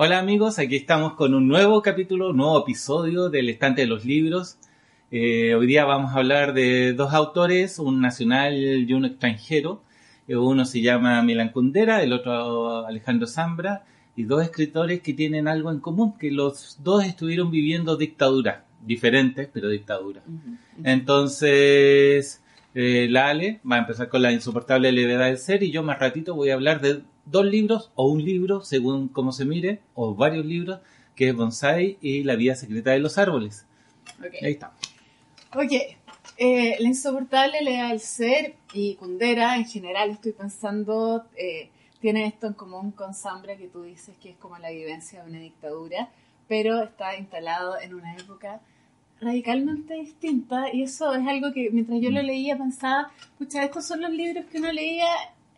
Hola amigos, aquí estamos con un nuevo capítulo, un nuevo episodio del Estante de los Libros. Eh, hoy día vamos a hablar de dos autores, un nacional y un extranjero. Eh, uno se llama Milan Kundera, el otro Alejandro Zambra, y dos escritores que tienen algo en común, que los dos estuvieron viviendo dictaduras, diferentes, pero dictaduras. Entonces, eh, la Ale va a empezar con la insoportable levedad del ser y yo más ratito voy a hablar de dos libros o un libro, según cómo se mire, o varios libros, que es Bonsai y La vida secreta de los árboles. Ahí está. Ok, eh, La insoportable levedad del ser y Kundera en general estoy pensando, eh, tiene esto en común con Zambra que tú dices que es como la vivencia de una dictadura, pero está instalado en una época radicalmente distinta y eso es algo que mientras yo lo leía pensaba, escucha, estos son los libros que uno leía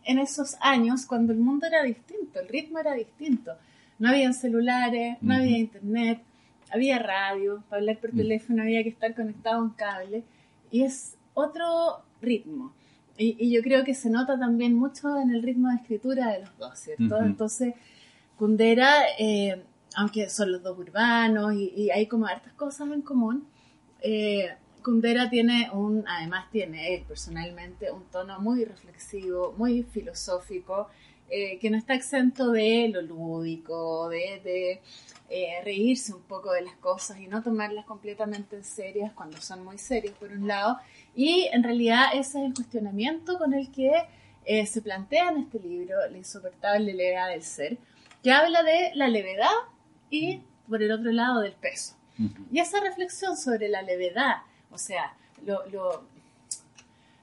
en esos años cuando el mundo era distinto, el ritmo era distinto. No había celulares, no había internet, había radio, para hablar por teléfono había que estar conectado a un cable y es otro ritmo. Y, yo creo que se nota también mucho en el ritmo de escritura de los dos, ¿cierto? Entonces, Kundera, eh, aunque son los dos urbanos y, y, hay como hartas cosas en común, eh, Kundera tiene un, además tiene él personalmente un tono muy reflexivo, muy filosófico, eh, que no está exento de lo lúdico, de, eh, reírse un poco de las cosas y no tomarlas completamente en serias cuando son muy serias por un lado. Y en realidad ese es el cuestionamiento con el que eh, se plantea en este libro, La insoportable levedad del ser, que habla de la levedad y por el otro lado del peso. Y esa reflexión sobre la levedad o sea, lo, lo,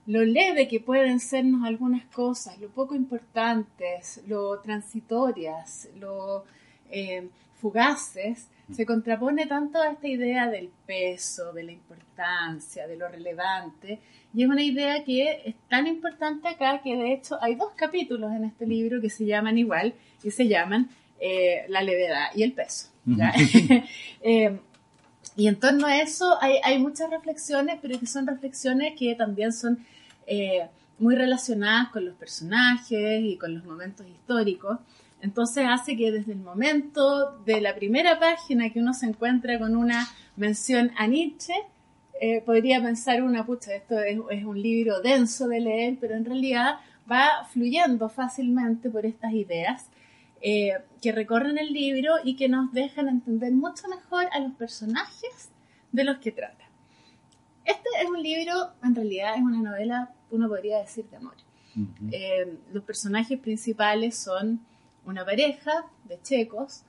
lo leve que pueden sernos algunas cosas, lo poco importantes, lo transitorias, lo eh, fugaces, se contrapone tanto a esta idea del peso, de la importancia, de lo relevante, y es una idea que es tan importante acá que de hecho hay dos capítulos en este libro que se llaman igual y se llaman eh, La levedad y el peso. Y en torno a eso hay, muchas reflexiones, pero que son reflexiones que también son eh, muy relacionadas con los personajes y con los momentos históricos. Entonces hace que desde el momento de la primera página que uno se encuentra con una mención a Nietzsche, eh, podría pensar una, pucha, esto es, un libro denso de leer, pero en realidad va fluyendo fácilmente por estas ideas eh, que recorren el libro y que nos dejan entender mucho mejor a los personajes de los que trata. Este es un libro, en realidad es una novela, uno podría decir, de amor. Eh, los personajes principales son una pareja de checos.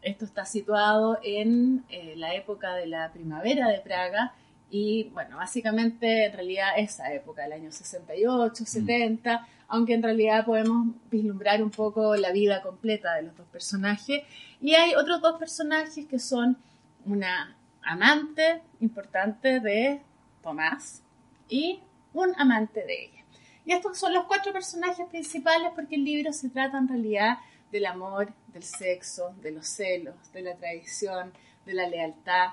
Esto está situado en eh, la época de la primavera de Praga y, bueno, básicamente en realidad esa época, el año 68, 70, aunque en realidad podemos vislumbrar un poco la vida completa de los dos personajes. Y hay otros dos personajes que son una amante importante de Tomás y un amante de ella. Y estos son los cuatro personajes principales porque el libro se trata en realidad del amor, del sexo, de los celos, de la tradición, de la lealtad.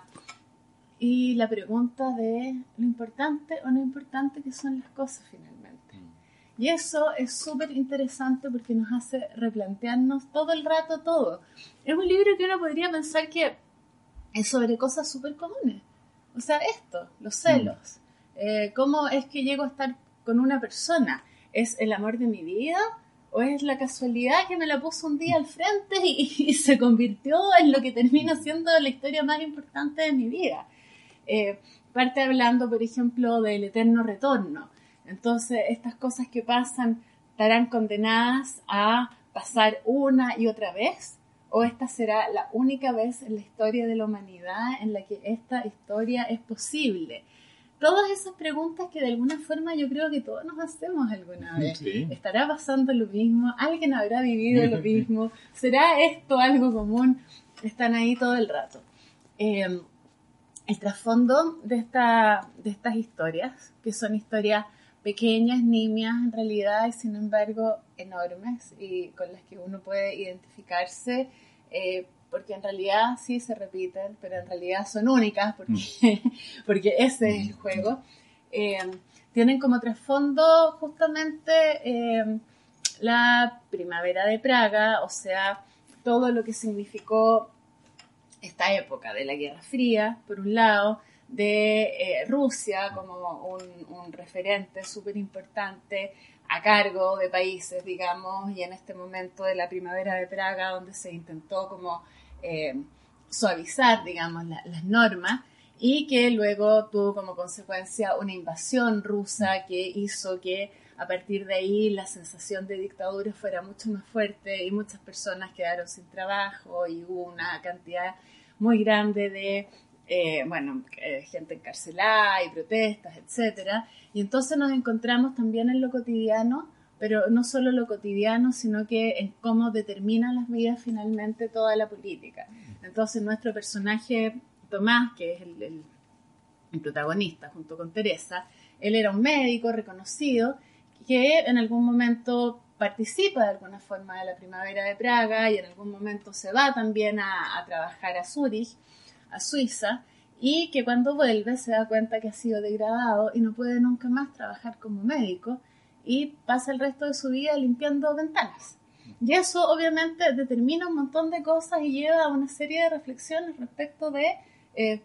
Y la pregunta de lo importante o no importante que son las cosas finalmente. Y eso es súper interesante porque nos hace replantearnos todo el rato todo. Es un libro que uno podría pensar que es sobre cosas súper comunes. O sea, esto, los mm. celos. Eh, ¿Cómo es que llego a estar con una persona? ¿Es el amor de mi vida? ¿O es la casualidad que me la puso un día al frente y, se convirtió en lo que termina siendo la historia más importante de mi vida? Eh, parte hablando, por ejemplo, del eterno retorno. Entonces, estas cosas que pasan estarán condenadas a pasar una y otra vez, o esta será la única vez en la historia de la humanidad en la que esta historia es posible. Todas esas preguntas que de alguna forma yo creo que todos nos hacemos alguna vez. ¿Estará pasando lo mismo? ¿Alguien habrá vivido lo mismo? ¿Será esto algo común? Están ahí todo el rato. Eh, el trasfondo de, esta, de estas historias, que son historias pequeñas, nimias en realidad, y sin embargo enormes, y con las que uno puede identificarse, eh, porque en realidad sí se repiten, pero en realidad son únicas, porque, mm. porque ese es el juego. Eh, tienen como trasfondo justamente eh, la primavera de Praga, o sea, todo lo que significó esta época de la Guerra Fría, por un lado, de eh, Rusia como un, referente súper importante a cargo de países, digamos, y en este momento de la primavera de Praga, donde se intentó como eh, suavizar, digamos, las normas, y que luego tuvo como consecuencia una invasión rusa que hizo que a partir de ahí la sensación de dictadura fuera mucho más fuerte y muchas personas quedaron sin trabajo y hubo una cantidad muy grande de, eh, bueno, eh, gente encarcelada y protestas, etcétera. Y entonces nos encontramos también en lo cotidiano, pero no solo lo cotidiano, sino que en cómo determina las vidas finalmente toda la política. Entonces nuestro personaje Tomás, que es el protagonista junto con Teresa, él era un médico reconocido que en algún momento participa de alguna forma de la primavera de Praga y en algún momento se va también a, trabajar a Zurich, a Suiza, y que cuando vuelve se da cuenta que ha sido degradado y no puede nunca más trabajar como médico y pasa el resto de su vida limpiando ventanas. Y eso obviamente determina un montón de cosas y lleva a una serie de reflexiones respecto de, eh,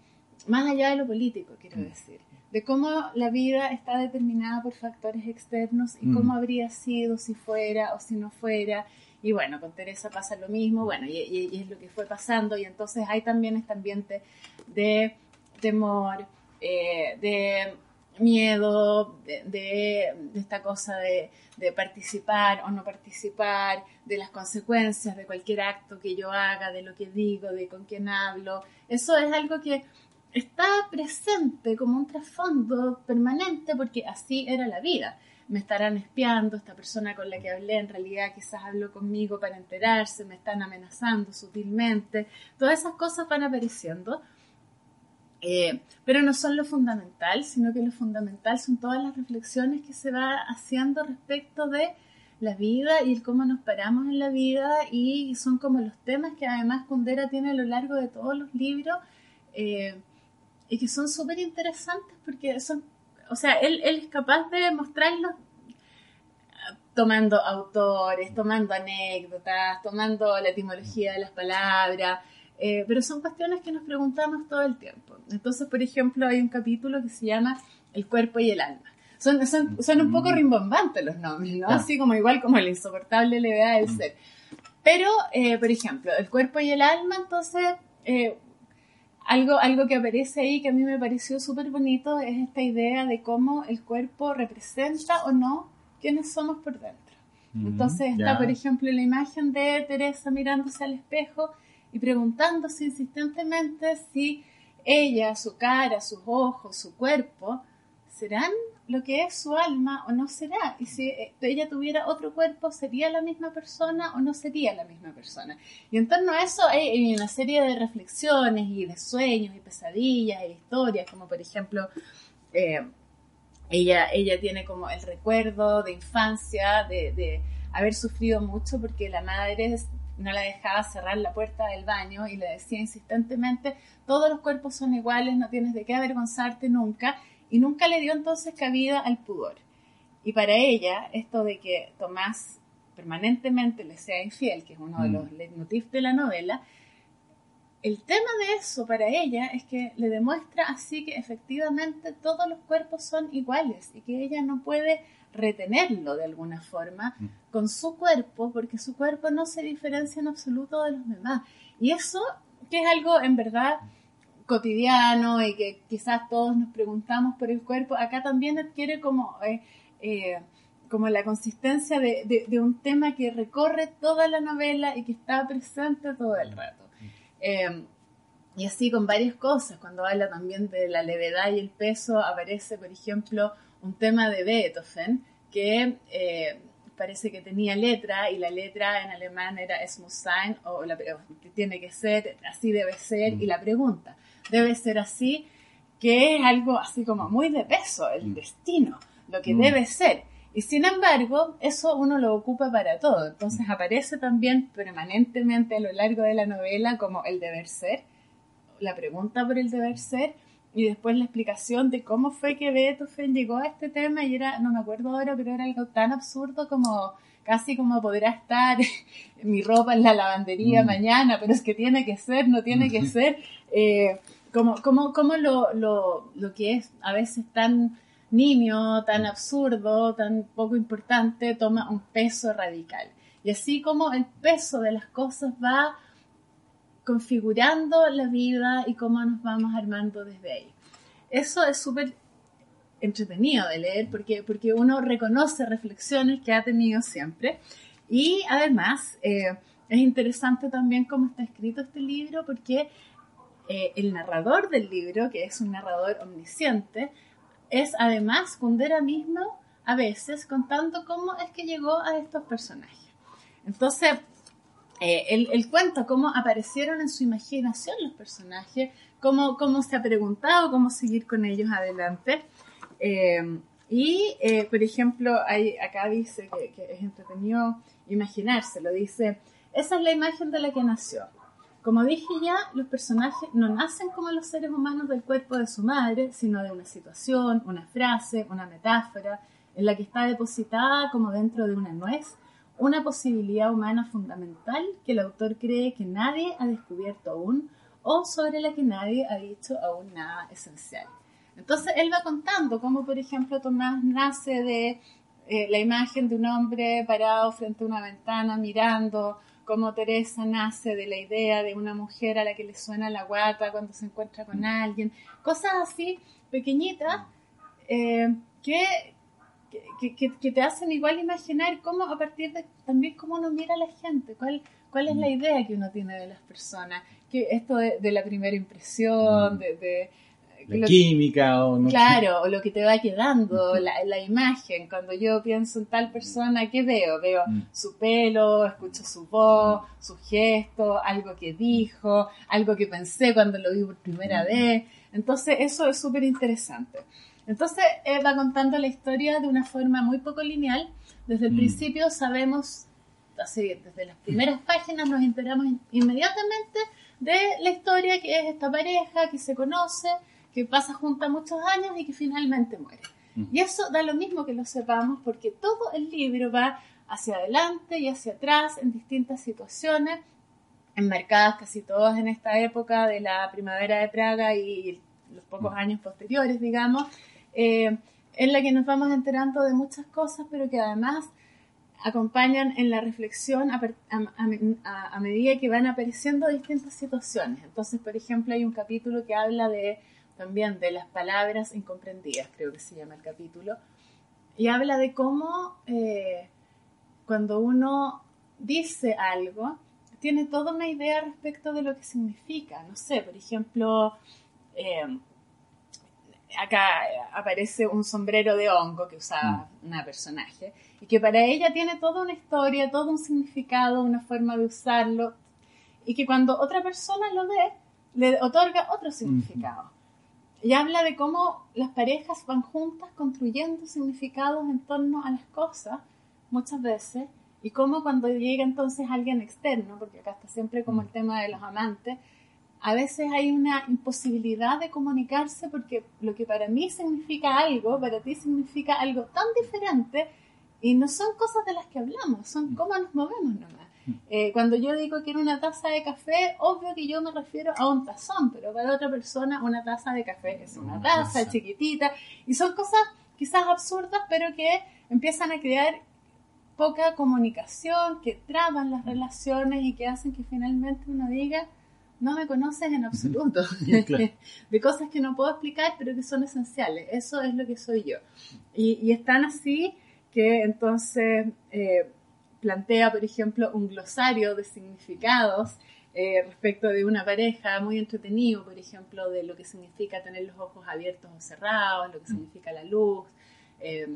más allá de lo político, quiero mm. decir de cómo la vida está determinada por factores externos y cómo mm. habría sido si fuera o si no fuera. Y bueno, con Teresa pasa lo mismo, bueno, y, es lo que fue pasando, y entonces hay también este ambiente de temor, eh, de miedo, de, esta cosa de, de, participar o no participar, de las consecuencias de cualquier acto que yo haga, de lo que digo, de con quién hablo. Eso es algo que está presente como un trasfondo permanente porque así era la vida. Me estarán espiando, esta persona con la que hablé en realidad quizás habló conmigo para enterarse, me están amenazando sutilmente, todas esas cosas van apareciendo. Eh, pero no son lo fundamental, sino que lo fundamental son todas las reflexiones que se va haciendo respecto de la vida y el cómo nos paramos en la vida y son como los temas que además Kundera tiene a lo largo de todos los libros. Eh, y que son súper interesantes porque son, o sea, él, él es capaz de mostrarlos tomando autores, tomando anécdotas, tomando la etimología de las palabras, eh, pero son cuestiones que nos preguntamos todo el tiempo. Entonces, por ejemplo, hay un capítulo que se llama El cuerpo y el alma. Son, son, son un poco mm. rimbombantes los nombres, ¿no? Así como igual como el insoportable levedad del mm. ser. Pero, eh, por ejemplo, el cuerpo y el alma, entonces, eh, algo, algo que aparece ahí que a mí me pareció súper bonito es esta idea de cómo el cuerpo representa o no quiénes somos por dentro. Mm, Entonces está, por ejemplo, la imagen de Teresa mirándose al espejo y preguntándose insistentemente si ella, su cara, sus ojos, su cuerpo, serán lo que es su alma o no será. Y si eh, ella tuviera otro cuerpo, ¿sería la misma persona o no sería la misma persona? Y en torno a eso hay, una serie de reflexiones y de sueños y pesadillas e historias, como por ejemplo, eh, ella, ella tiene como el recuerdo de infancia, de, de haber sufrido mucho porque la madre no la dejaba cerrar la puerta del baño y le decía insistentemente, todos los cuerpos son iguales, no tienes de qué avergonzarte nunca y nunca le dio entonces cabida al pudor. Y para ella, esto de que Tomás permanentemente le sea infiel, que es uno de mm. los leitmotivs de la novela, el tema de eso para ella es que le demuestra así que efectivamente todos los cuerpos son iguales y que ella no puede retenerlo de alguna forma mm. con su cuerpo porque su cuerpo no se diferencia en absoluto de los demás. Y eso, que es algo en verdad cotidiano y que quizás todos nos preguntamos por el cuerpo, acá también adquiere como, eh, eh, como la consistencia de, un tema que recorre toda la novela y que está presente todo el rato. Eh, y así con varias cosas, cuando habla también de la levedad y el peso, aparece, por ejemplo, un tema de Beethoven que parece que tenía letra y la letra en alemán era es muss sein o la, tiene que ser, así debe ser, y la pregunta, debe ser así, que es algo así como muy de peso, el mm. destino, lo que mm. debe ser. Y sin embargo, eso uno lo ocupa para todo. Entonces aparece también permanentemente a lo largo de la novela como el deber ser, la pregunta por el deber ser, y después la explicación de cómo fue que Beethoven llegó a este tema y era, no me acuerdo ahora, pero era algo tan absurdo como casi como podrá estar mi ropa en la lavandería mm. mañana, pero es que tiene que ser, no tiene que ser, eh, como, como, como lo, lo, lo que es a veces tan nimio, tan absurdo, tan poco importante, toma un peso radical. Y así como el peso de las cosas va configurando la vida y cómo nos vamos armando desde ahí. Eso es súper entretenido de leer porque, porque uno reconoce reflexiones que ha tenido siempre y además eh, es interesante también cómo está escrito este libro porque eh, el narrador del libro, que es un narrador omnisciente, es además Kundera mismo a veces contando cómo es que llegó a estos personajes. Entonces, eh, él, cuenta cómo aparecieron en su imaginación los personajes, cómo, cómo se ha preguntado cómo seguir con ellos adelante. Eh, y, eh, por ejemplo, hay, acá dice que, que, es entretenido imaginárselo. Dice, esa es la imagen de la que nació. Como dije ya, los personajes no nacen como los seres humanos del cuerpo de su madre, sino de una situación, una frase, una metáfora, en la que está depositada como dentro de una nuez una posibilidad humana fundamental que el autor cree que nadie ha descubierto aún o sobre la que nadie ha dicho aún nada esencial. Entonces él va contando cómo, por ejemplo, Tomás nace de eh, la imagen de un hombre parado frente a una ventana mirando, cómo Teresa nace de la idea de una mujer a la que le suena la guata cuando se encuentra con alguien, cosas así pequeñitas eh, que, que, te hacen igual imaginar cómo a partir de también cómo uno mira a la gente, cuál, cuál es la mm. idea que uno tiene de las personas, que esto de, la primera impresión, mm. de, la química o no claro o lo que te va quedando la, la, imagen. Cuando yo pienso en tal persona qué veo veo mm. su pelo escucho su voz su gesto algo que dijo algo que pensé cuando lo vi por primera vez. Entonces eso es súper interesante entonces va contando la historia de una forma muy poco lineal. Desde el mm. principio sabemos, así, desde las primeras páginas nos enteramos inmediatamente de la historia que es esta pareja que se conoce, que pasa junta muchos años y que finalmente muere. Mm. Y eso da lo mismo que lo sepamos porque todo el libro va hacia adelante y hacia atrás en distintas situaciones, enmarcadas casi todas en esta época de la primavera de Praga y los pocos mm. años posteriores, digamos, eh, en la que nos vamos enterando de muchas cosas, pero que además acompañan en la reflexión a, medida que van apareciendo distintas situaciones. Entonces, por ejemplo, hay un capítulo que habla de también de las palabras incomprendidas, creo que se llama el capítulo, y habla de cómo eh, cuando uno dice algo, tiene toda una idea respecto de lo que significa. No sé, por ejemplo, eh, acá aparece un sombrero de hongo que usaba mm. una personaje y que para ella tiene toda una historia, todo un significado, una forma de usarlo y que cuando otra persona lo ve le otorga otro significado. Y habla de cómo las parejas van juntas construyendo significados en torno a las cosas muchas veces y cómo cuando llega entonces alguien externo, porque acá está siempre como el tema de los amantes, a veces hay una imposibilidad de comunicarse porque lo que para mí significa algo, para ti significa algo tan diferente y no son cosas de las que hablamos, son mm. cómo nos movemos nomás. Eh, cuando yo digo que era una taza de café, obvio que yo me refiero a un tazón, pero para otra persona una taza de café es una taza chiquitita y son cosas quizás absurdas, pero que empiezan a crear poca comunicación, que traban las relaciones y que hacen que finalmente uno diga, no me conoces en absoluto. de cosas que no puedo explicar, pero que son esenciales. Eso es lo que soy yo. Y, y es tan así que entonces eh, plantea, por ejemplo, un glosario de significados eh, respecto de una pareja muy entretenido, por ejemplo, de lo que significa tener los ojos abiertos o cerrados, lo que significa la luz. Eh,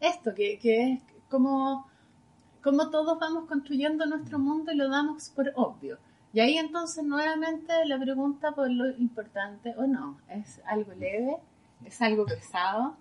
esto, que, que es como, como todos vamos construyendo nuestro mundo y lo damos por obvio. Y ahí entonces nuevamente la pregunta por lo importante o no, ¿es algo leve? ¿Es algo pesado?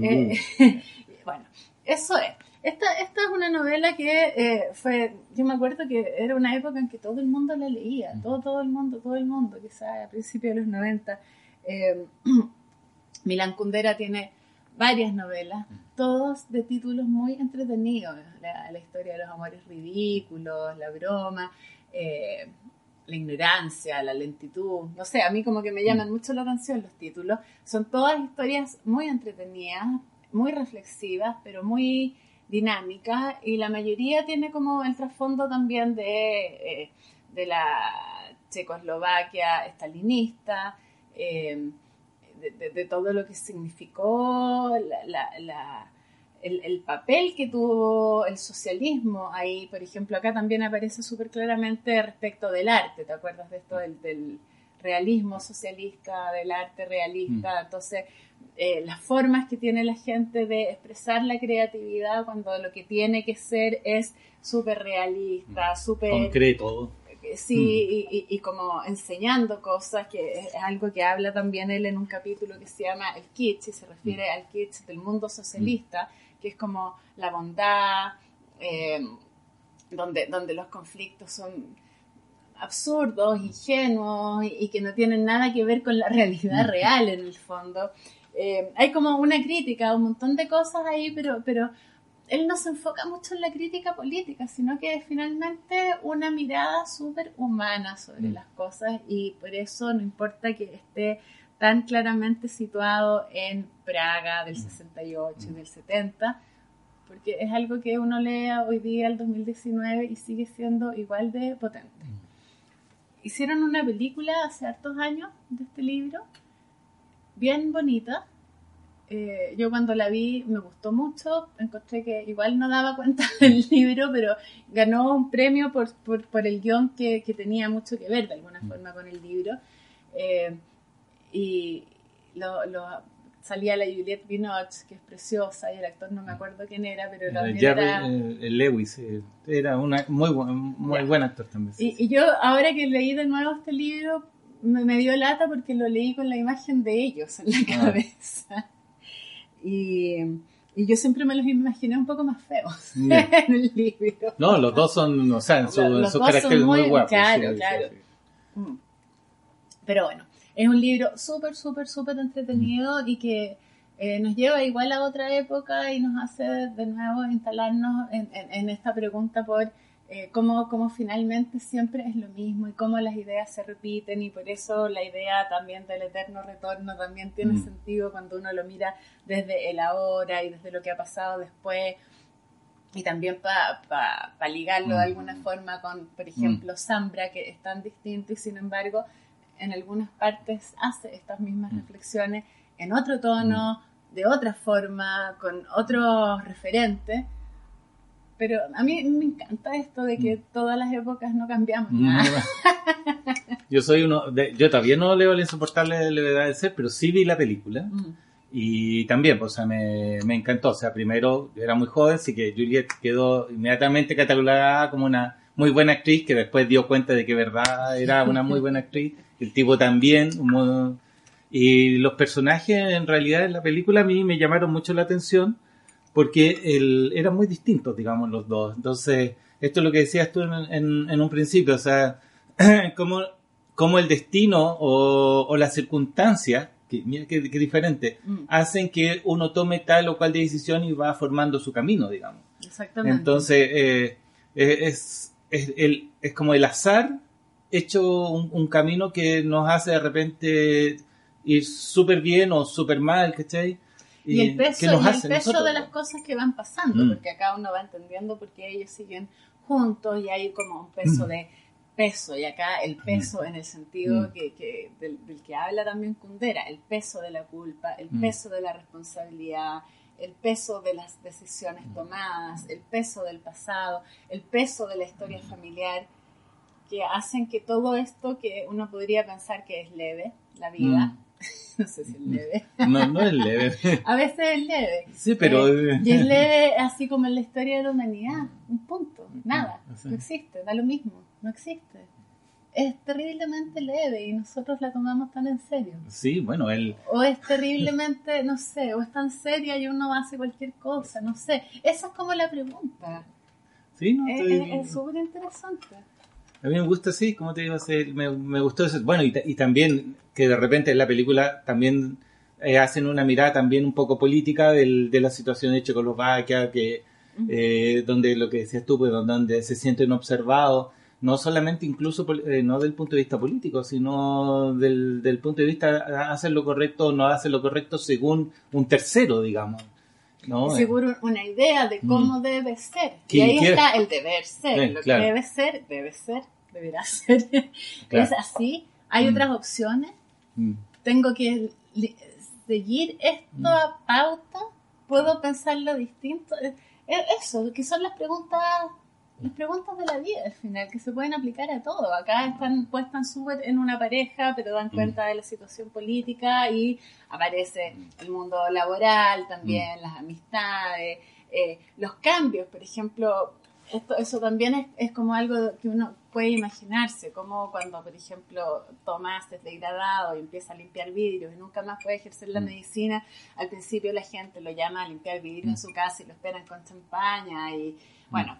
Eh, bueno, eso es. Esta, esta es una novela que eh, fue, yo me acuerdo que era una época en que todo el mundo la leía, todo, todo el mundo, todo el mundo, quizás a principios de los 90. Eh, Milan Kundera tiene varias novelas, todos de títulos muy entretenidos. La, la historia de los amores ridículos, la broma, eh, la ignorancia, la lentitud. No sé, a mí como que me llaman mucho la atención los títulos. Son todas historias muy entretenidas, muy reflexivas, pero muy dinámicas. Y la mayoría tiene como el trasfondo también de, eh, de la Checoslovaquia estalinista. Eh, de, todo lo que significó el, papel que tuvo el socialismo ahí, por ejemplo, acá también aparece súper claramente respecto del arte, ¿te acuerdas de esto del, realismo socialista, del arte realista? Mm. Entonces, eh, las formas que tiene la gente de expresar la creatividad cuando lo que tiene que ser es súper realista, mm. súper... Concreto sí, mm. y, como enseñando cosas, que es algo que habla también él en un capítulo que se llama El Kitsch, y se refiere mm. al Kitsch del mundo socialista, que es como la bondad, eh, donde, donde los conflictos son absurdos, ingenuos y, que no tienen nada que ver con la realidad real en el fondo. Eh, hay como una crítica, un montón de cosas ahí, pero, pero él no se enfoca mucho en la crítica política, sino que es finalmente una mirada súper humana sobre mm. las cosas y por eso no importa que esté tan claramente situado en Praga del 68 mm. y del 70, porque es algo que uno lea hoy día, el 2019, y sigue siendo igual de potente. Mm. Hicieron una película hace hartos años de este libro, bien bonita, eh, yo cuando la vi me gustó mucho, encontré que igual no daba cuenta del libro, pero ganó un premio por, por, el guion que, que, tenía mucho que ver de alguna mm. forma con el libro. Eh, y lo, lo, salía la Juliette Binoche, que es preciosa, y el actor no me acuerdo quién era, pero era... Eh, Lewis, era una, muy, buen, muy buen actor también. Y, y, yo ahora que leí de nuevo este libro, me, dio lata porque lo leí con la imagen de ellos en la ah. cabeza. Y, y yo siempre me los imaginé un poco más feos en el libro. No, los dos son, o sea, en su, su carácter muy, muy guapos. Claro, claro. Mm. Pero bueno, es un libro súper, súper, súper entretenido y que eh, nos lleva igual a otra época y nos hace de nuevo instalarnos en, en, en esta pregunta por eh, cómo, finalmente siempre es lo mismo y cómo las ideas se repiten y por eso la idea también del eterno retorno también tiene mm. sentido cuando uno lo mira desde el ahora y desde lo que ha pasado después y también para ligarlo de mm. alguna forma con, por ejemplo, Zambra, que es tan distinto y sin embargo en algunas partes hace estas mismas mm. reflexiones en otro tono, de otra forma, con otros referentes pero a mí me encanta esto de que mm. todas las épocas no cambiamos mm, nada. yo soy uno, de, yo todavía no leo El insoportable de levedad de ser, pero sí vi la película. Mm. Y también, pues, o sea, me, me, encantó. O sea, primero era muy joven, así que Juliet quedó inmediatamente catalogada como una muy buena actriz, que después dio cuenta de que verdad era una muy buena actriz. El tipo también. y los personajes, en realidad, en la película a mí me llamaron mucho la atención porque el, eran muy distintos, digamos, los dos. Entonces, esto es lo que decías tú en, en, un principio, o sea, como, como el destino o, o las circunstancias, que mira qué, diferente, mm. hacen que uno tome tal o cual decisión y va formando su camino, digamos. Exactamente. Entonces, eh, eh, es, es, el, es como el azar hecho un, un camino que nos hace de repente ir súper bien o súper mal, ¿cachai? Y, el peso, el peso de las cosas que van pasando, mm. porque acá uno va entendiendo por qué ellos siguen juntos y hay como un peso mm. de peso, y acá el peso en el sentido Mm. que, que- del, del que habla también Kundera, el peso de la culpa, el Mm. peso de la responsabilidad, el peso de las decisiones Mm. tomadas, el peso del pasado, el peso de la historia familiar, que hacen que todo esto que uno podría pensar que es leve, la vida, Mm. no sé si es leve, No, no es leve. a veces es leve, Sí, pero... eh, y es leve así como en la historia de la humanidad, un punto, nada, Sí. no existe, da lo mismo, no existe. Es terriblemente leve y nosotros la tomamos tan en serio. Sí, bueno, él... O es terriblemente, no sé, o es tan seria y uno hace cualquier cosa, no sé. Esa es como la pregunta. Sí, no, Es estoy- es- es súper interesante. A mí me gusta, sí, como te digo, me, me gustó eso. Bueno, y, ta- y también que de repente en la película también eh, hacen una mirada también un poco política del- de la situación de Checoslovaquia, que, eh, donde lo que decías tú, pues, donde se sienten observados, no solamente incluso, eh, no del punto de vista político, sino del, del punto de vista hacen lo correcto o no hacen lo correcto según un tercero, digamos. ¿No? Seguro una idea de cómo debe ser. Y ahí que- está el deber ser. Sí, lo claro. que debe ser, debe ser, deberá ser. Claro. Es así. Hay Mm. otras opciones. Mm. Tengo que seguir esta pauta. Puedo pensarlo distinto. Es es eso, que son las preguntas las preguntas de la vida al final, que se pueden aplicar a todo. Acá están puestas súper en una pareja, pero dan cuenta de la situación política y aparece el mundo laboral también, las amistades, eh, los cambios, por ejemplo, esto, eso también es, es como algo que uno puede imaginarse, como cuando, por ejemplo, Tomás es degradado y empieza a limpiar vidrios y nunca más puede ejercer la Mm. medicina, al principio la gente lo llama a limpiar vidrios en Mm. su casa y lo esperan con champaña y bueno,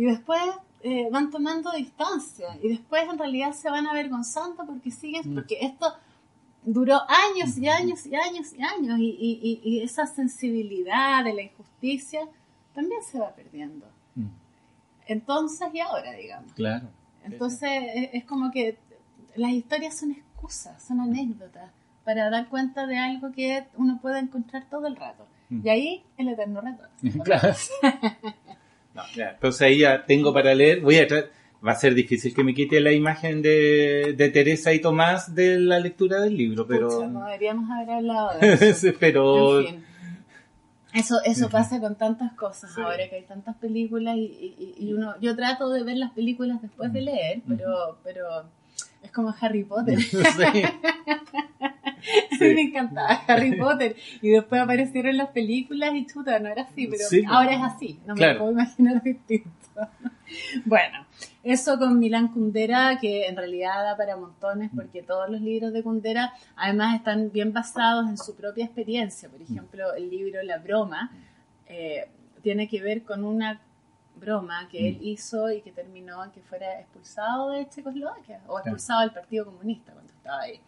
y después eh, van tomando distancia y después en realidad se van avergonzando porque siguen, Mm. porque esto duró años y años y años y años y, y- y- y esa sensibilidad de la injusticia también se va perdiendo. Mm. Entonces y ahora, digamos. Claro. Entonces es, es como que las historias son excusas, son anécdotas para dar cuenta de algo que uno puede encontrar todo el rato. Mm. Y ahí el eterno reto. Claro. No, claro. Entonces ahí ya tengo para leer. Voy a Va a ser difícil que me quite la imagen de, de Teresa y Tomás de la lectura del libro, pero. Pucha, no deberíamos haber hablado de eso. Pero. En fin. Eso, eso pasa con tantas cosas Sí. ahora que hay tantas películas y, y- y uno, yo trato de ver las películas después de leer, pero, pero es como Harry Potter. Sí. A mí me encantaba Harry Potter. Y después aparecieron las películas y chuta, no era así, pero Sí, ahora es así, no me claro. puedo imaginar distinto. Bueno, eso con Milán Kundera, que en realidad da para montones porque todos los libros de Kundera además están bien basados en su propia experiencia. Por ejemplo, el libro La Broma eh, tiene que ver con una broma que él hizo y que terminó en que fuera expulsado de Checoslovaquia o expulsado del Partido Comunista cuando estaba ahí.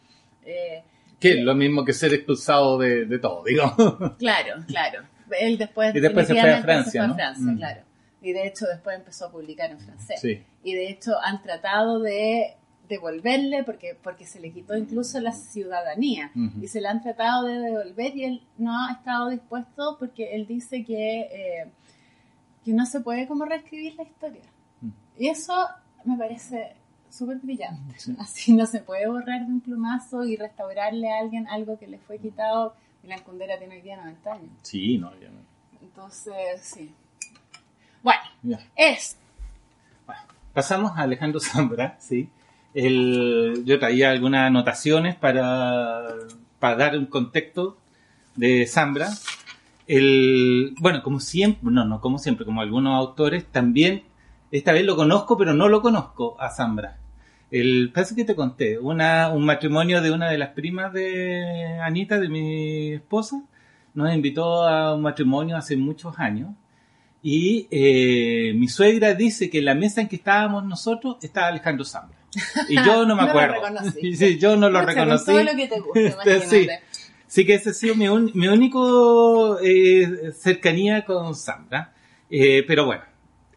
Eh, Que es lo mismo que ser expulsado de, de todo, digo. Claro, claro. Él después, Y después se fue a Francia, fue a ¿no? Francia, Mm. claro. Y de hecho después empezó a publicar en francés. Sí. Y de hecho han tratado de devolverle porque, porque se le quitó incluso la ciudadanía. Y se la han tratado de devolver y él no ha estado dispuesto porque él dice que, eh, que no se puede como reescribir la historia. Mm. Y eso me parece súper brillante. Sí. Así no se puede borrar de un plumazo y restaurarle a alguien algo que le fue quitado. Milan Kundera tiene hoy día 90 años. Sí, no, ya no. Entonces, sí. Bueno, Ya. es. Pasamos a Alejandro Zambra, sí. El, yo traía algunas anotaciones para, para dar un contexto de Zambra. El, bueno, como siempre, no, no como siempre, como algunos autores, también, esta vez lo conozco, pero no lo conozco a Zambra. El, parece que te conté, una, un matrimonio de una de las primas de Anita, de mi esposa, nos invitó a un matrimonio hace muchos años. Y eh, mi suegra dice que en la mesa en que estábamos nosotros estaba Alejandro Zambra. Y yo no me acuerdo. sí, yo no lo reconocí. todo lo que te gusta, Este, sí. Sí que ese ha sido mi, un- mi único eh, cercanía con Zambra. Eh, pero bueno,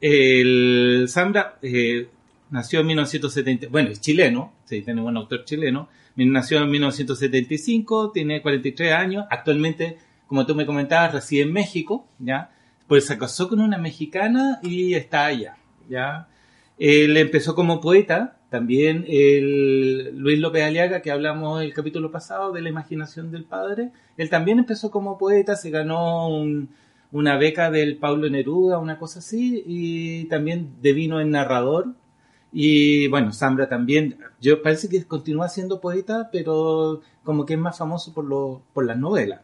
el Zambra eh, nació en 1970, bueno, es chileno, sí, tenemos un autor chileno, nació en 1975, tiene 43 años, actualmente, como tú me comentabas, reside en México, ¿ya? Pues se casó con una mexicana y está allá, ¿ya? Él empezó como poeta, También el Luis López Aliaga, que hablamos el capítulo pasado de la imaginación del padre, él también empezó como poeta, se ganó una beca del Pablo Neruda, una cosa así, y también devino en narrador. Y bueno, Sambra también, yo parece que continúa siendo poeta, pero como que es más famoso por, lo, por las novelas.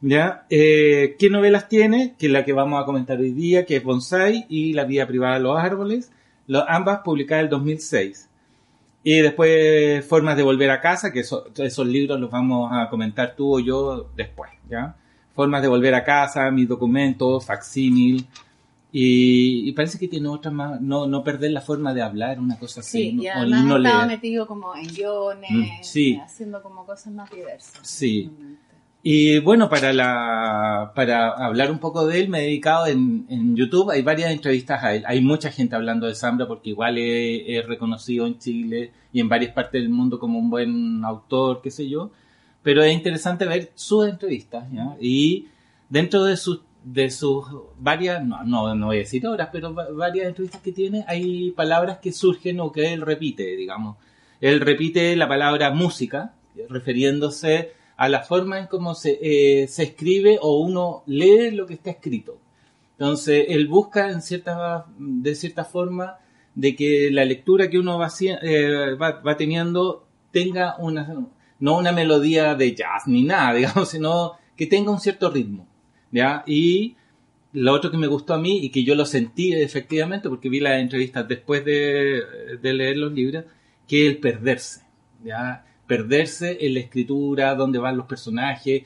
¿Ya? Eh, ¿Qué novelas tiene? Que es la que vamos a comentar hoy día, que es Bonsai y La vida privada de los árboles ambas publicadas en el 2006. Y después Formas de volver a casa, que esos libros los vamos a comentar tú o yo después, ¿ya? Formas de volver a casa, mis documentos, facsímil. Y, parece que tiene otra más, no, no perder la forma de hablar, una cosa así. Sí, y además no estaba metido como en guiones, mm, haciendo como cosas más diversas. Sí. Y bueno, para, la, para hablar un poco de él, me he dedicado en, en YouTube, hay varias entrevistas a él. Hay mucha gente hablando de Zambra porque igual es, reconocido en Chile y en varias partes del mundo como un buen autor, qué sé yo. Pero es interesante ver sus entrevistas, ¿ya? Y dentro de sus, de sus varias, no, no, no voy a decir horas, pero varias entrevistas que tiene, hay palabras que surgen o que él repite, digamos. Él repite la palabra música, refiriéndose a la forma en cómo se, eh, se escribe o uno lee lo que está escrito. Entonces, él busca en cierta, de cierta forma de que la lectura que uno va, eh, va, va, teniendo tenga una, no una melodía de jazz ni nada, digamos, sino que tenga un cierto ritmo. Y lo otro que me gustó a mí y que yo lo sentí efectivamente, porque vi las entrevistas después de, de leer los libros, que el perderse. ¿ya? perderse en la escritura, dónde van los personajes.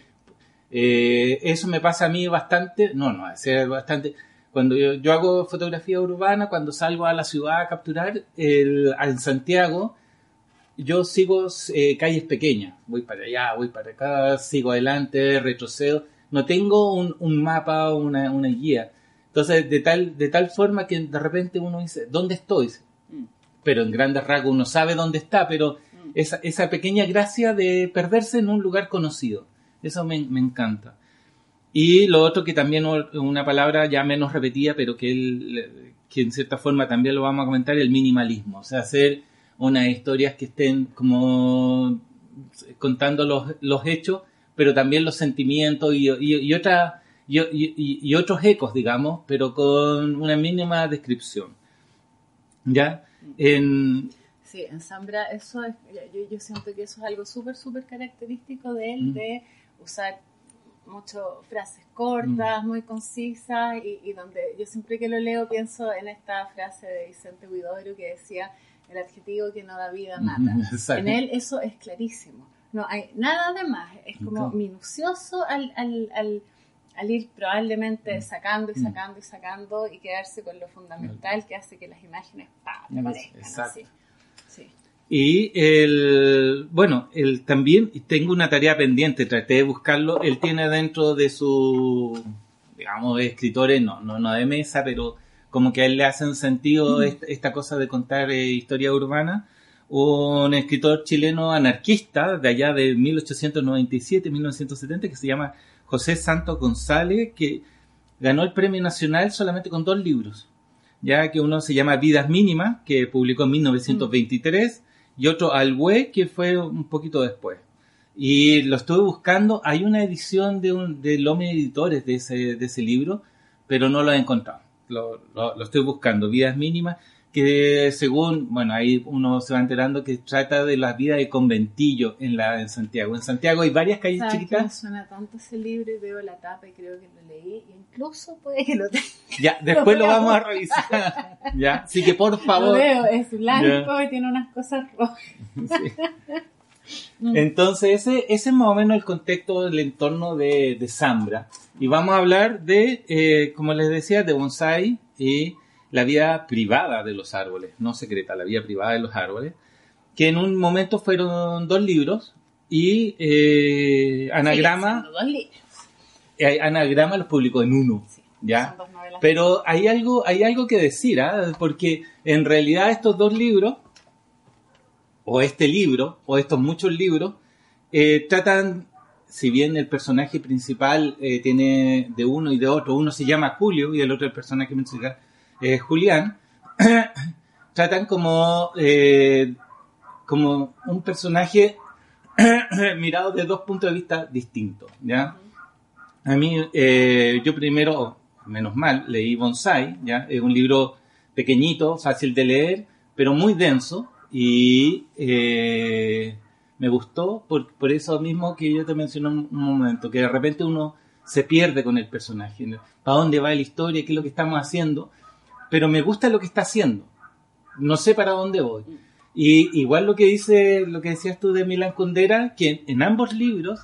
Eh, eso me pasa a mí bastante, no, no, es bastante. Cuando yo, hago fotografía urbana, cuando salgo a la ciudad a capturar, el, en Santiago, yo sigo eh, calles pequeñas, voy para allá, voy para acá, sigo adelante, retrocedo, no tengo un, un mapa, una, una, guía. Entonces, de tal, de tal forma que de repente uno dice, ¿dónde estoy? Mm. Pero en grandes rasgos uno sabe dónde está, pero esa, esa pequeña gracia de perderse en un lugar conocido. Eso me, me encanta. Y lo otro que también una palabra ya menos repetida, pero que, él, que en cierta forma también lo vamos a comentar, el minimalismo. O sea, hacer unas historias que estén como contando los, los hechos, pero también los sentimientos y, y, y, otra, y, y, otros ecos, digamos, pero con una mínima descripción. ¿Ya? En, Sí, en Zambra eso es, yo, siento que eso es algo súper, súper característico de él, mm. de usar mucho frases cortas, mm. muy concisas, y, donde yo siempre que lo leo pienso en esta frase de Vicente Huidobro que decía, el adjetivo que no da vida mata. en él eso es clarísimo. No hay nada de más, es como minucioso al, al, al, al, ir probablemente mm. sacando y sacando y sacando y quedarse con lo fundamental que hace que las imágenes ¡pah! Así. Y el, bueno, él también, tengo una tarea pendiente, traté de buscarlo, él tiene dentro de su, digamos, escritores, no, no, no de mesa, pero como que a él le hacen sentido mm. esta, cosa de contar eh, historia urbana, un escritor chileno anarquista de allá de 1897-1970 que se llama José Santos González, que ganó el premio nacional solamente con dos libros, ya que uno se llama Vidas Mínimas, que publicó en 1923, y otro Albué, que fue un poquito después. Y lo estuve buscando, hay una edición de, un, de Lome Editores de ese, de ese libro, pero no lo he encontrado. Lo, lo, lo estoy buscando, Vidas Mínimas, que según, bueno, ahí uno se va enterando que trata de la vida de conventillo en la en Santiago. En Santiago hay varias calles chiquitas. Me suena tanto ese libro y veo la tapa y creo que lo leí y incluso puede que lo tenga. Ya, después lo, vamos a revisar. ya, así que por favor. Lo veo, es blanco y tiene unas cosas rojas. Mm. Entonces, ese, ese es más o menos el contexto del entorno de, de Zambra. Y vamos a hablar de, eh, como les decía, de bonsai y la vida privada de los árboles, no secreta, la vida privada de los árboles, que en un momento fueron dos libros y eh, Anagrama... libros. Eh, Anagrama los publicó en uno. ¿ya? Pero hay algo, hay algo que decir, ¿ah? porque en realidad estos dos libros, o este libro, o estos muchos libros, eh, tratan, si bien el personaje principal tiene de uno y de otro, uno se llama Julio y el otro el personaje principal eh, Julián, tratan como, eh, como un personaje mirado de dos puntos de vista distintos, ¿ya? A mí, eh, yo primero, menos mal, leí Bonsai, ¿ya? Es un libro pequeñito, fácil de leer, pero muy denso y eh, me gustó por, por, eso mismo que yo te mencioné un, un momento, que de repente uno se pierde con el personaje. ¿para dónde va la historia? ¿Qué es lo que estamos haciendo? Pero me gusta lo que está haciendo, no sé para dónde voy. Y igual lo que dice, lo que decías tú de Milan Kundera, que en, en ambos libros,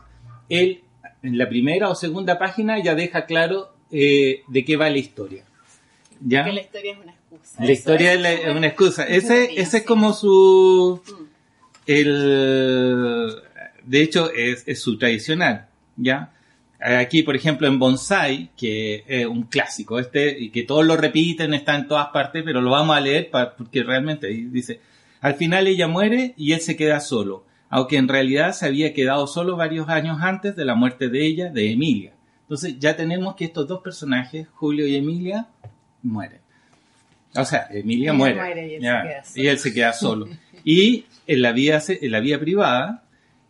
él en la primera o segunda página ya deja claro eh, de qué va la historia. ¿Ya? Que la historia es una excusa. La historia es, una excusa. Ese, ese es como su... El, de hecho, es, es su tradicional, ¿ya? Aquí, por ejemplo, en Bonsai, que es un clásico, este, y que todos lo repiten, está en todas partes, pero lo vamos a leer para, porque realmente dice, al final ella muere y él se queda solo, aunque en realidad se había quedado solo varios años antes de la muerte de ella, de Emilia. Entonces ya tenemos que estos dos personajes, Julio y Emilia, mueren. O sea, Emilia muere, muere y él ya, se queda solo. y él se queda solo. y en la vida, en la vida privada,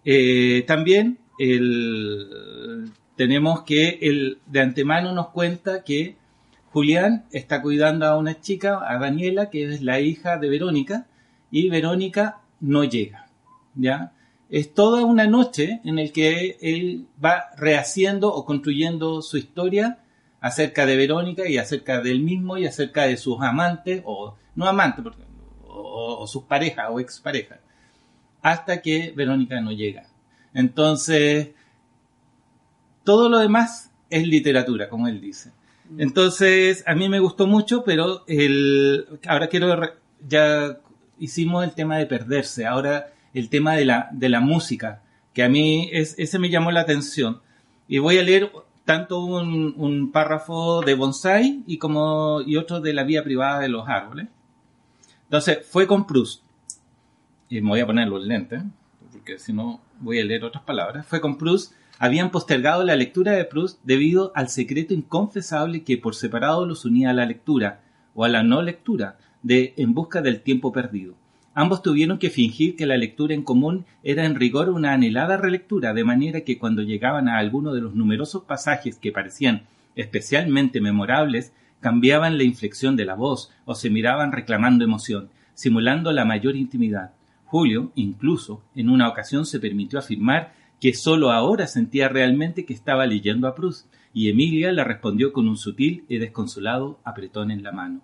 eh, también el, tenemos que el, de antemano nos cuenta que Julián está cuidando a una chica, a Daniela, que es la hija de Verónica, y Verónica no llega, ¿ya? Es toda una noche en el que él va rehaciendo o construyendo su historia acerca de Verónica y acerca del mismo y acerca de sus amantes, o no amantes, o, o sus parejas o exparejas, hasta que Verónica no llega. Entonces, todo lo demás es literatura, como él dice. Entonces, a mí me gustó mucho, pero el, ahora quiero, ya hicimos el tema de perderse, ahora el tema de la, de la música, que a mí es, ese me llamó la atención. Y voy a leer tanto un, un párrafo de Bonsai y como y otro de la vía privada de los árboles. Entonces, fue con Proust. Y me voy a poner los lentes, porque si no voy a leer otras palabras. Fue con Proust habían postergado la lectura de Proust debido al secreto inconfesable que por separado los unía a la lectura, o a la no lectura, de En busca del tiempo perdido. Ambos tuvieron que fingir que la lectura en común era en rigor una anhelada relectura, de manera que cuando llegaban a alguno de los numerosos pasajes que parecían especialmente memorables, cambiaban la inflexión de la voz o se miraban reclamando emoción, simulando la mayor intimidad. Julio, incluso, en una ocasión se permitió afirmar que sólo ahora sentía realmente que estaba leyendo a Proust, y Emilia le respondió con un sutil y desconsolado apretón en la mano.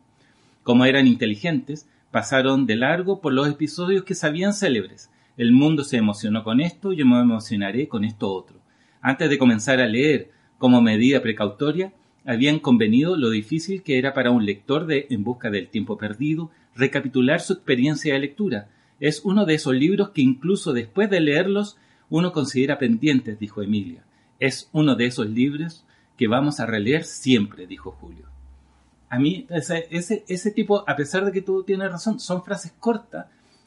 Como eran inteligentes, pasaron de largo por los episodios que sabían célebres. El mundo se emocionó con esto, yo me emocionaré con esto otro. Antes de comenzar a leer como medida precautoria, habían convenido lo difícil que era para un lector de En busca del tiempo perdido recapitular su experiencia de lectura. Es uno de esos libros que incluso después de leerlos uno considera pendientes, dijo Emilia. Es uno de esos libros que vamos a releer siempre, dijo Julio. A mí, ese, ese, ese tipo, a pesar de que tú tienes razón, son frases cortas,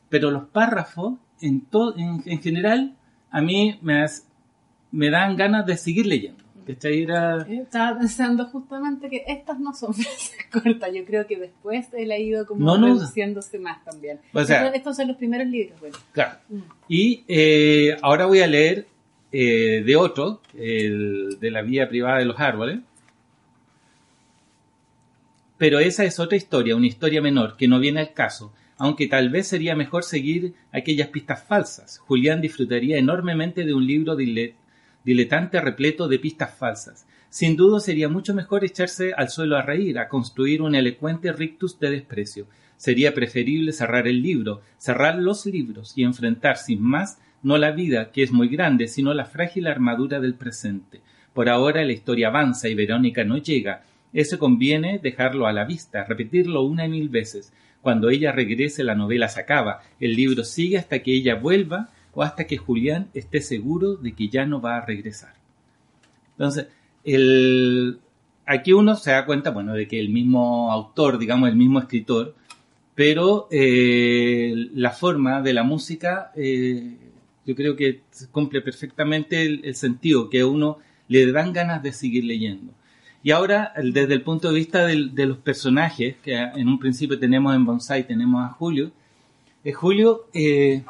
pero los párrafos, en, todo, en, en general, a mí me, me dan ganas de seguir leyendo. ¿Cachai? Era... Estaba pensando justamente que estas no son frases cortas. Yo creo que después él ha ido como No, no. reduciéndose más también. O sea- estos, estos son los primeros libros, bueno. Claro. Mm. Y eh, ahora voy a leer eh, de otro, el de la vía privada de los árboles. Pero esa es otra historia, una historia menor, que no viene al caso, aunque tal vez sería mejor seguir aquellas pistas falsas. Julián disfrutaría enormemente de un libro dile- diletante repleto de pistas falsas. Sin duda sería mucho mejor echarse al suelo a reír, a construir un elocuente rictus de desprecio. Sería preferible cerrar el libro, cerrar los libros y enfrentar sin más no la vida, que es muy grande, sino la frágil armadura del presente. Por ahora la historia avanza y Verónica no llega. Eso conviene dejarlo a la vista, repetirlo una y mil veces. Cuando ella regrese la novela se acaba, el libro sigue hasta que ella vuelva o hasta que Julián esté seguro de que ya no va a regresar. Entonces, el, aquí uno se da cuenta, bueno, de que el mismo autor, digamos, el mismo escritor, pero eh, la forma de la música, eh, yo creo que cumple perfectamente el, sentido, que a uno le dan ganas de seguir leyendo. Y ahora, desde el punto de vista de los personajes, que en un principio tenemos en Bonsai, tenemos a Julio, eh, Julio, eh,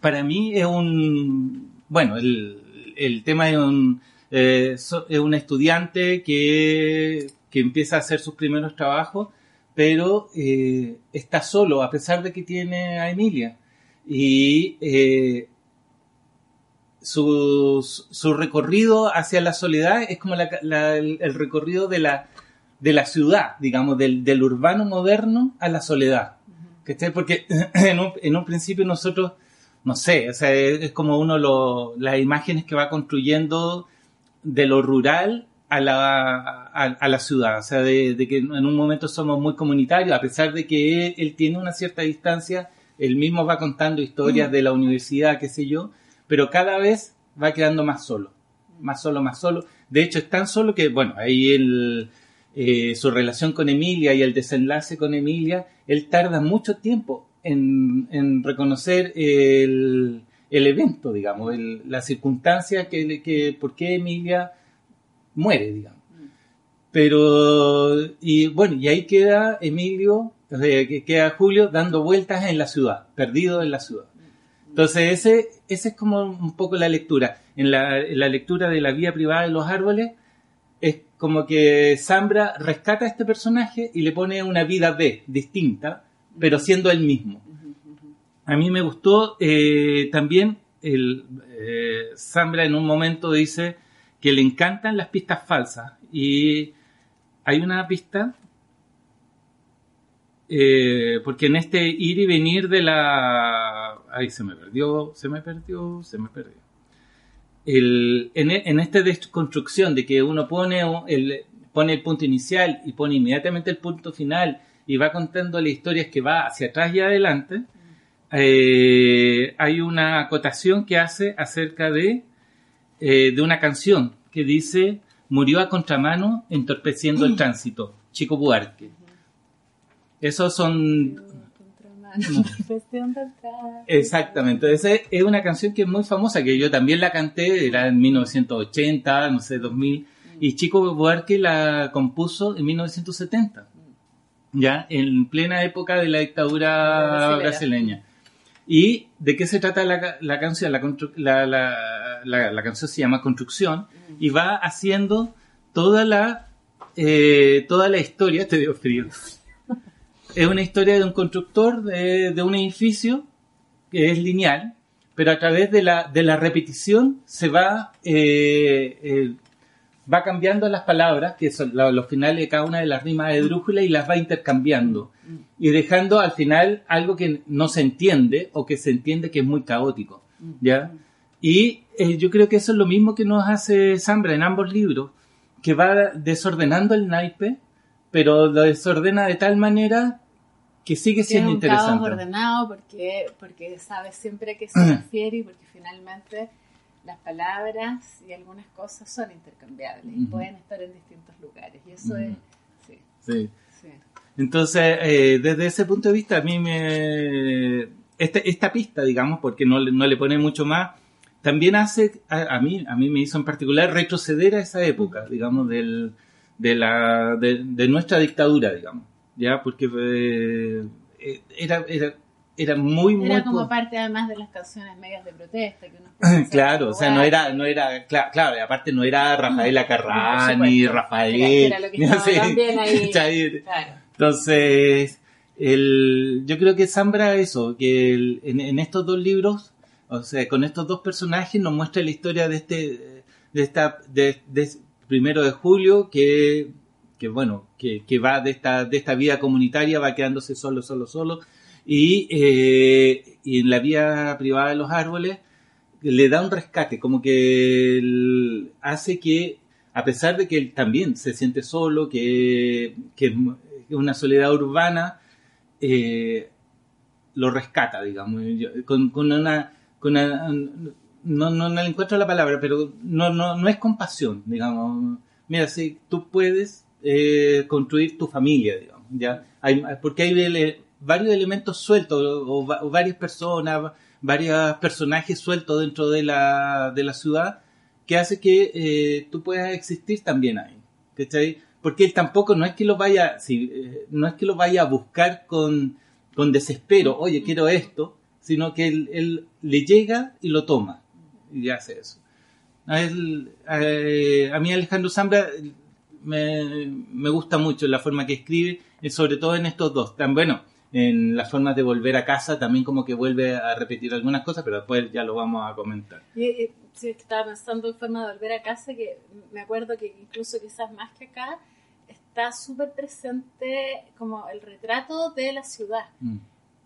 para mí es un, bueno, el, el tema es un, eh, es un estudiante que, que, empieza a hacer sus primeros trabajos, pero eh, está solo, a pesar de que tiene a Emilia. Y eh, su, su, recorrido hacia la soledad es como el, recorrido de la, de la ciudad, digamos, del, del urbano moderno a la soledad. Porque en un, en un principio nosotros, no sé, o sea, es, como uno lo, las imágenes que va construyendo de lo rural a la, a, la ciudad, o sea, de, que en un momento somos muy comunitarios, a pesar de que él, tiene una cierta distancia, él mismo va contando historias mm. de la universidad, qué sé yo, pero cada vez va quedando más solo, más solo, más solo. De hecho, es tan solo que, bueno, ahí el, eh, su relación con Emilia y el desenlace con Emilia, él tarda mucho tiempo en, reconocer el, evento, digamos, la circunstancia que, que, por qué Emilia muere, digamos. Pero, y bueno, y ahí queda Emilio, que queda Julio dando vueltas en la ciudad, perdido en la ciudad. Entonces, ese, ese es como un poco la lectura. En la, en la lectura de la vía privada de los árboles, es como que Zambra rescata a este personaje y le pone una vida B, distinta, pero siendo él mismo. A mí me gustó eh, también el eh, Zambra en un momento dice que le encantan las pistas falsas y hay una pista eh, porque en este ir y venir de la ay se me perdió se me perdió se me perdió el, en, en, esta desconstrucción de que uno pone el, pone el punto inicial y pone inmediatamente el punto final y va contando las historias que va hacia atrás y adelante, eh, hay una acotación que hace acerca de, eh, de una canción que dice murió a contramano entorpeciendo el tránsito, Chico Buarque. Esos son Exactamente, esa es una canción que es muy famosa, que yo también la canté, era en 1980, no sé, 2000, y Chico Buarque la compuso en 1970, ya, en plena época de la dictadura brasileña. ¿Y de qué se trata la, la canción? La, la, canción se llama Construcción y va haciendo toda la, eh, toda la historia, te dio frío, es una historia de un constructor de, un edificio que es lineal, pero a través de la, de la repetición se va, eh, eh, va cambiando las palabras, que son los finales de cada una de las rimas de drújula, y las va intercambiando. Y dejando al final algo que no se entiende o que se entiende que es muy caótico. ¿ya? Y eh, yo creo que eso es lo mismo que nos hace Sambra en ambos libros, que va desordenando el naipe, pero lo desordena de tal manera que sigue siendo es un interesante. Caos ordenado porque, porque sabes siempre a qué se refiere y porque finalmente las palabras y algunas cosas son intercambiables y pueden estar en distintos lugares. Y eso es. Sí. sí. Entonces, eh, desde ese punto de vista, a mí me. Este, esta pista, digamos, porque no, no le pone mucho más, también hace, a, mí, a mí me hizo en particular retroceder a esa época, digamos, del, de, la, de nuestra dictadura, digamos ya porque eh, eh, era, era, era muy era como parte además de las canciones medias de protesta claro o sea no era no era claro, aparte no era Rafaela Carrani Rafael era, lo que ahí, entonces el, yo creo que Zambra eso que en, estos dos libros o sea con estos dos personajes nos muestra la historia de este de esta de, de primero de julio que que bueno, que, que, va de esta, de esta vida comunitaria, va quedándose solo, solo, solo, y, eh, y en la vida privada de los árboles le da un rescate, como que hace que, a pesar de que él también se siente solo, que, que es una soledad urbana, eh, lo rescata, digamos, con, con una... Con una no, no, no le encuentro la palabra, pero no, no, no es compasión, digamos. Mira, si tú puedes, eh, construir tu familia, digamos, ¿ya? Hay, porque hay varios elementos sueltos, o, varias personas, varios personajes sueltos dentro de la, de la ciudad, que hace que eh, tú puedas existir también ahí. ¿cachai? Porque él tampoco, no es que lo vaya, si, eh, no es que lo vaya a buscar con, con desespero, oye, quiero esto, sino que él, él le llega y lo toma y hace eso. A, él, eh, mí Alejandro Zambra me, me, gusta mucho la forma que escribe, sobre todo en estos dos. Tan bueno, en las formas de volver a casa también como que vuelve a repetir algunas cosas, pero después ya lo vamos a comentar. Y, sí, estaba pensando en forma de volver a casa, que me acuerdo que incluso quizás más que acá, está súper presente como el retrato de la ciudad. Mm.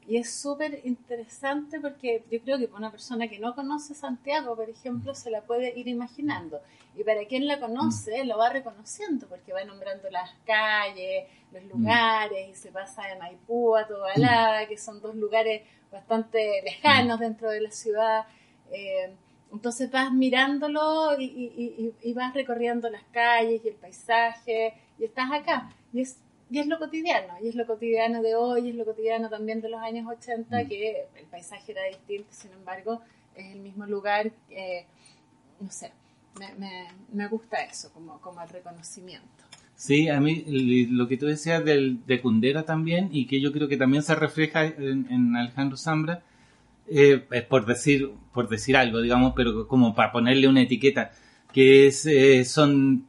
Y es súper interesante porque yo creo que para una persona que no conoce Santiago, por ejemplo, se la puede ir imaginando. Y para quien la conoce, lo va reconociendo porque va nombrando las calles, los lugares, y se pasa de Maipú a Tobalá, que son dos lugares bastante lejanos dentro de la ciudad. Eh, entonces vas mirándolo y, y, y, y, vas recorriendo las calles y el paisaje y estás acá. Y es y es lo cotidiano, y es lo cotidiano de hoy, y es lo cotidiano también de los años 80, mm. que el paisaje era distinto, sin embargo, es el mismo lugar, eh, no sé, me, me, me, gusta eso, como, como el reconocimiento. Sí, a mí lo que tú decías del, de Kundera también, y que yo creo que también se refleja en, en Alejandro Zambra, eh, es por decir, por decir algo, digamos, pero como para ponerle una etiqueta, que es, eh, son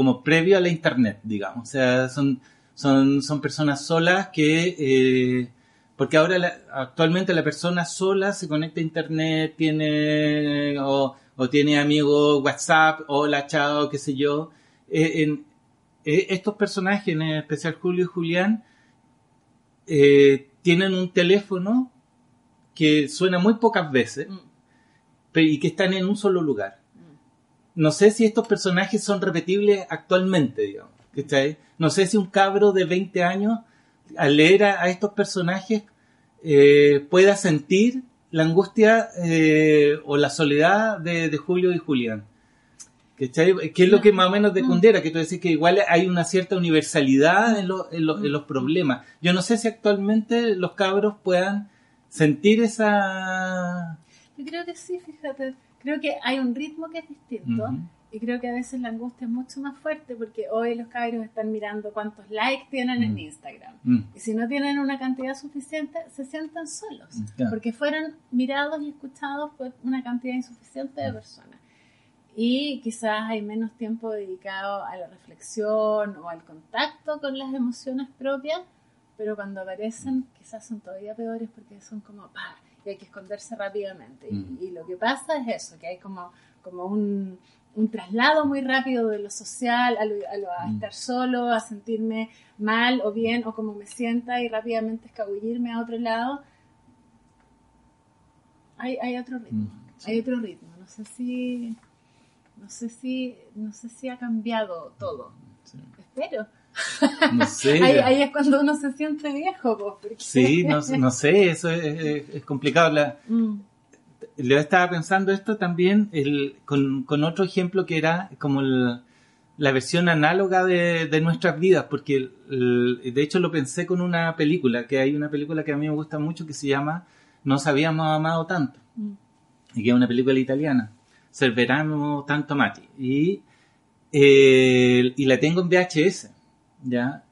como previo a la internet, digamos. O sea, son, son, son personas solas que, eh, porque ahora actualmente la persona sola se conecta a internet, tiene, o, o tiene amigos WhatsApp, hola, chao, qué sé yo. Eh, en, eh, estos personajes, en especial Julio y Julián, tienen un teléfono que suena muy pocas veces mm. y que están en un solo lugar no sé si estos personajes son repetibles actualmente, digamos. No sé si un cabro de 20 años, al leer a, estos personajes, eh, pueda sentir la angustia eh, o la soledad de, Julio y Julián. ¿Cachai? Que es lo que más o menos de Cundera, que tú decís que igual hay una cierta universalidad en, en, en los problemas. Yo no sé si actualmente los cabros puedan sentir esa... Yo creo que sí, fíjate creo que hay un ritmo que es distinto. Y creo que a veces la angustia es mucho más fuerte porque hoy los cabros están mirando cuántos likes tienen en Instagram. Y si no tienen una cantidad suficiente, se sienten solos. Porque fueron mirados y escuchados por una cantidad insuficiente de personas. Y quizás hay menos tiempo dedicado a la reflexión o al contacto con las emociones propias, pero cuando aparecen quizás son todavía peores porque son como, ¡pah! Y hay que esconderse rápidamente. Y, lo que pasa es eso, que hay como, como un, un traslado muy rápido de lo social a, lo, a, a estar solo, a sentirme mal o bien o como me sienta y rápidamente escabullirme a otro lado. Hay, hay otro ritmo, hay otro ritmo. No sé si, no sé si, no sé si ha cambiado todo. Espero. No sé. ahí, es cuando uno se siente viejo, Sí, no, no, sé, eso es, es complicado. La, mm. Le estaba pensando esto también el, con, con, otro ejemplo que era como el, la versión análoga de, de nuestras vidas, porque el, de hecho lo pensé con una película, que hay una película que a mí me gusta mucho que se llama No sabíamos amado tanto, mm. y que es una película italiana, Cerverano tanto Mati, y, eh, y la tengo en VHS ¿ya?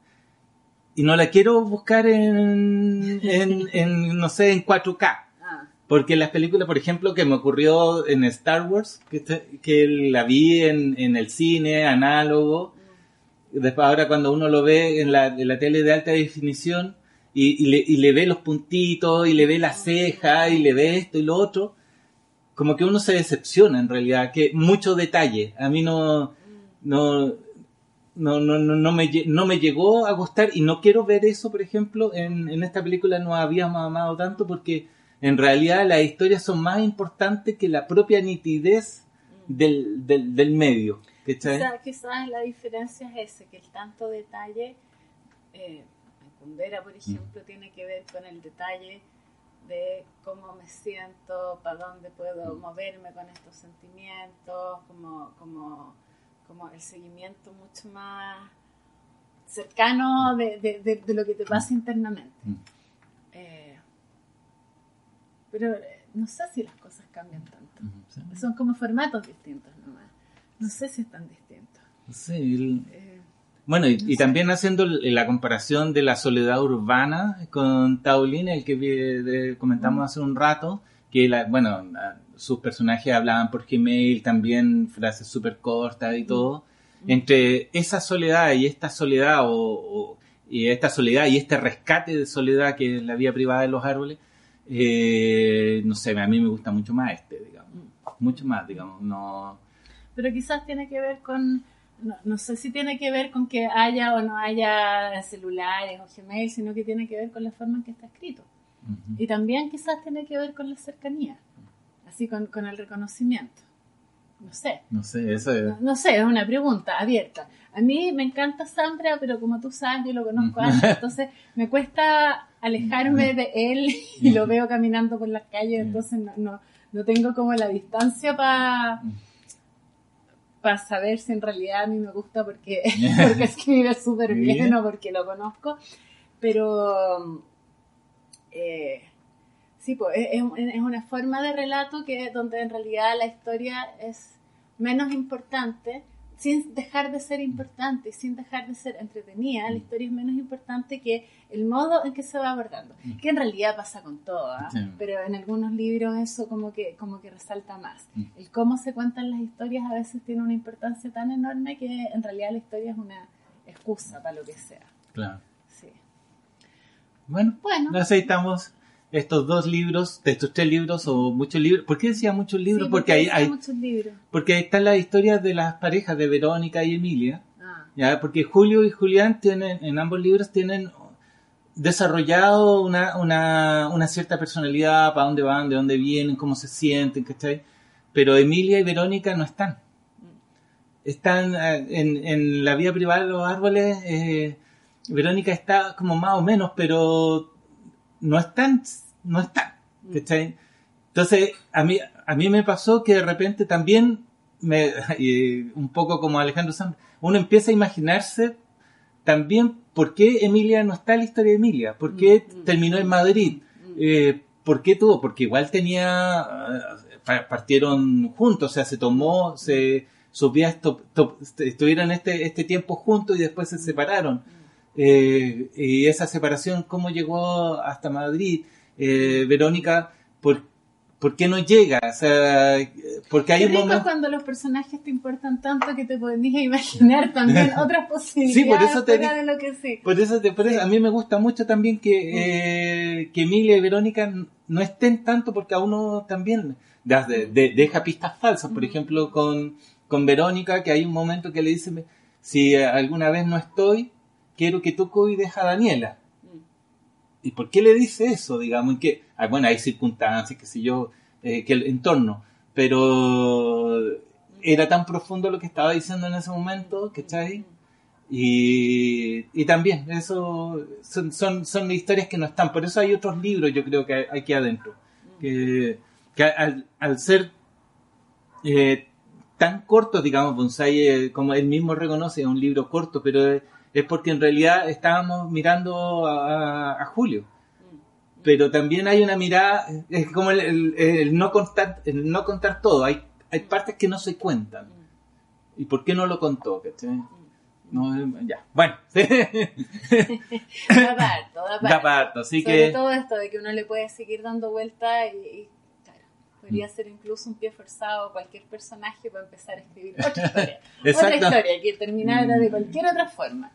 Y no la quiero buscar en, en, no sé, en 4K. Ah. Porque las películas, por ejemplo, que me ocurrió en Star Wars, que, que la vi en, en el cine, análogo, mm. después ahora cuando uno lo ve en la, en la tele de alta definición, y, y, le, y, le, ve los puntitos, y le ve la ceja, y le ve esto y lo otro, como que uno se decepciona en realidad, que mucho detalle. A mí no, no, no, no, no, no, me, no me llegó a gustar y no quiero ver eso, por ejemplo, en, en esta película no habíamos amado tanto porque en realidad las historias son más importantes que la propia nitidez del, del, del medio. Quizás, quizás la diferencia es ese, que el tanto detalle, eh, Kundera, por ejemplo, tiene que ver con el detalle de cómo me siento, para dónde puedo moverme con estos sentimientos, como, como como el seguimiento mucho más cercano de, de, lo que te pasa internamente. Mm. Eh, pero eh, no sé si las cosas cambian tanto. Son como formatos distintos nomás. No sé si es tan distinto. Sí, el- Eh, Bueno, y, No y sé. también haciendo la comparación de la soledad urbana con Taolín, el que comentamos hace un rato, que la, bueno, sus personajes hablaban por Gmail, también frases súper cortas y todo. Entre esa soledad y esta soledad, o, o- y esta soledad y este rescate de soledad que es la vía privada de los árboles, eh, no sé, a mí me gusta mucho más este, digamos. Mucho más, digamos. No, pero quizás tiene que ver con, no, no sé si tiene que ver con que haya o no haya celulares o Gmail, sino que tiene que ver con la forma en que está escrito. Y también quizás tiene que ver con la cercanía, así con, con el reconocimiento. No sé, no sé, eso es... no, no sé, es una pregunta abierta. A mí me encanta Sandra, pero como tú sabes, yo lo conozco antes, entonces me cuesta alejarme de él y lo veo caminando por las calles, entonces no, no, no tengo como la distancia para para saber si en realidad a mí me gusta porque, porque escribe súper bien Bien. o porque lo conozco. Pero eh, sí, pues, es, es- una forma de relato que donde en realidad la historia es menos importante, sin dejar de ser importante sin dejar de ser entretenida, la historia es menos importante que el modo en que se va abordando, que en realidad pasa con todo, ¿ah? Sí. pero en algunos libros eso como que, como que resalta más. Mm. El cómo se cuentan las historias a veces tiene una importancia tan enorme que en realidad la historia es una excusa para lo que sea. Claro. Sí. Bueno, Bueno. nos aceitamos estos dos libros, de estos tres libros o muchos libros. ¿Por qué decía muchos libros? Sí, porque hay, hay- muchos libros. porque ahí están las historias de las parejas de Verónica y Emilia. Ah, ¿ya? Porque Julio y Julián tienen, en ambos libros tienen desarrollado una, una, una cierta personalidad, para dónde van, de dónde vienen, cómo se sienten, ¿cachai? Pero Emilia y Verónica no están. Están eh, en, en la vía privada de los árboles, eh, Verónica está como más o menos, pero no están, no están, ¿cachai? Entonces, a mí, a mí me pasó que de repente también, me, un poco como Alejandro Sanz, uno empieza a imaginarse también por qué Emilia no está en la historia de Emilia, por qué Mm, mm, terminó en Madrid, mm. eh, por qué tuvo, porque igual tenía, eh, pa- partieron juntos, o sea, se tomó, se, sus vidas estuvieron este, este tiempo juntos y después se separaron. Eh, y esa separación, ¿cómo llegó hasta Madrid? Eh, Verónica, ¿por, ¿por qué no llega? O sea, porque hay Qué un rico es momento... cuando los personajes te importan tanto que te podés imaginar también otras posibilidades Sí, por eso te fuera de lo que sí. Por eso, te- por eso a mí me gusta mucho también que, eh, que Emilia y Verónica no estén tanto porque a uno también de- de- deja pistas falsas. Por ejemplo, con, con Verónica, que hay un momento que le dice, si alguna vez no estoy, quiero que tú cuides a Daniela. ¿Y por qué le dice eso? Digamos, en que, ah, bueno, hay circunstancias, que sé yo, eh, que el entorno, pero era tan profundo lo que estaba diciendo en ese momento, ¿cachai? Y, y también, eso son, son, son historias que no están, por eso hay otros libros, yo creo que hay aquí adentro, que, que al, al ser eh, tan cortos, digamos, Bonsai, eh, como él mismo reconoce, es un libro corto, pero es, porque en realidad estábamos mirando a, a Julio pero también hay una mirada, es como el, el- el no contar, el no contar todo, hay, hay partes que no se cuentan. ¿Y por qué no lo contó? cachai? No, eh, ya, bueno, Da parto, da parto. da parto, así Sobre que todo esto de que uno le puede seguir dando vuelta y, y, podría Mm. ser incluso un pie forzado cualquier personaje para empezar a escribir otra historia. otra historia que terminara de cualquier otra forma.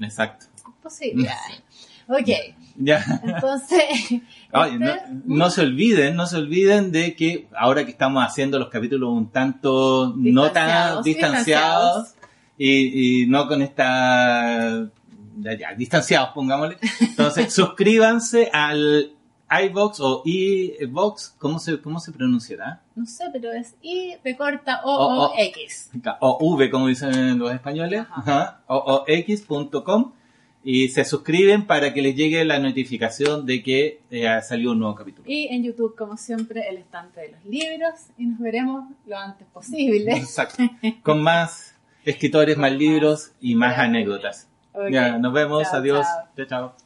exacto. Posibilidades. Ok, Ya. entonces. No, este- no se olviden, no se olviden de que ahora que estamos haciendo los capítulos un tanto no tan Distanciados, distanciados y, y no con esta ya, ya, distanciados, pongámosle. Entonces, suscríbanse al iBox o iBox, ¿cómo se, cómo se pronunciará? No sé, pero es I, P corta, O, O. X. O V, como dicen los españoles, Ajá. ajá, o, x.com y se suscriben para que les llegue la notificación de que eh, ha salido un nuevo capítulo. Y en YouTube, como siempre, el estante de los libros. Y nos veremos lo antes posible. Exacto. Con más escritores, más libros y más anécdotas. Ya, nos vemos. Chao, Adiós. chao. chao.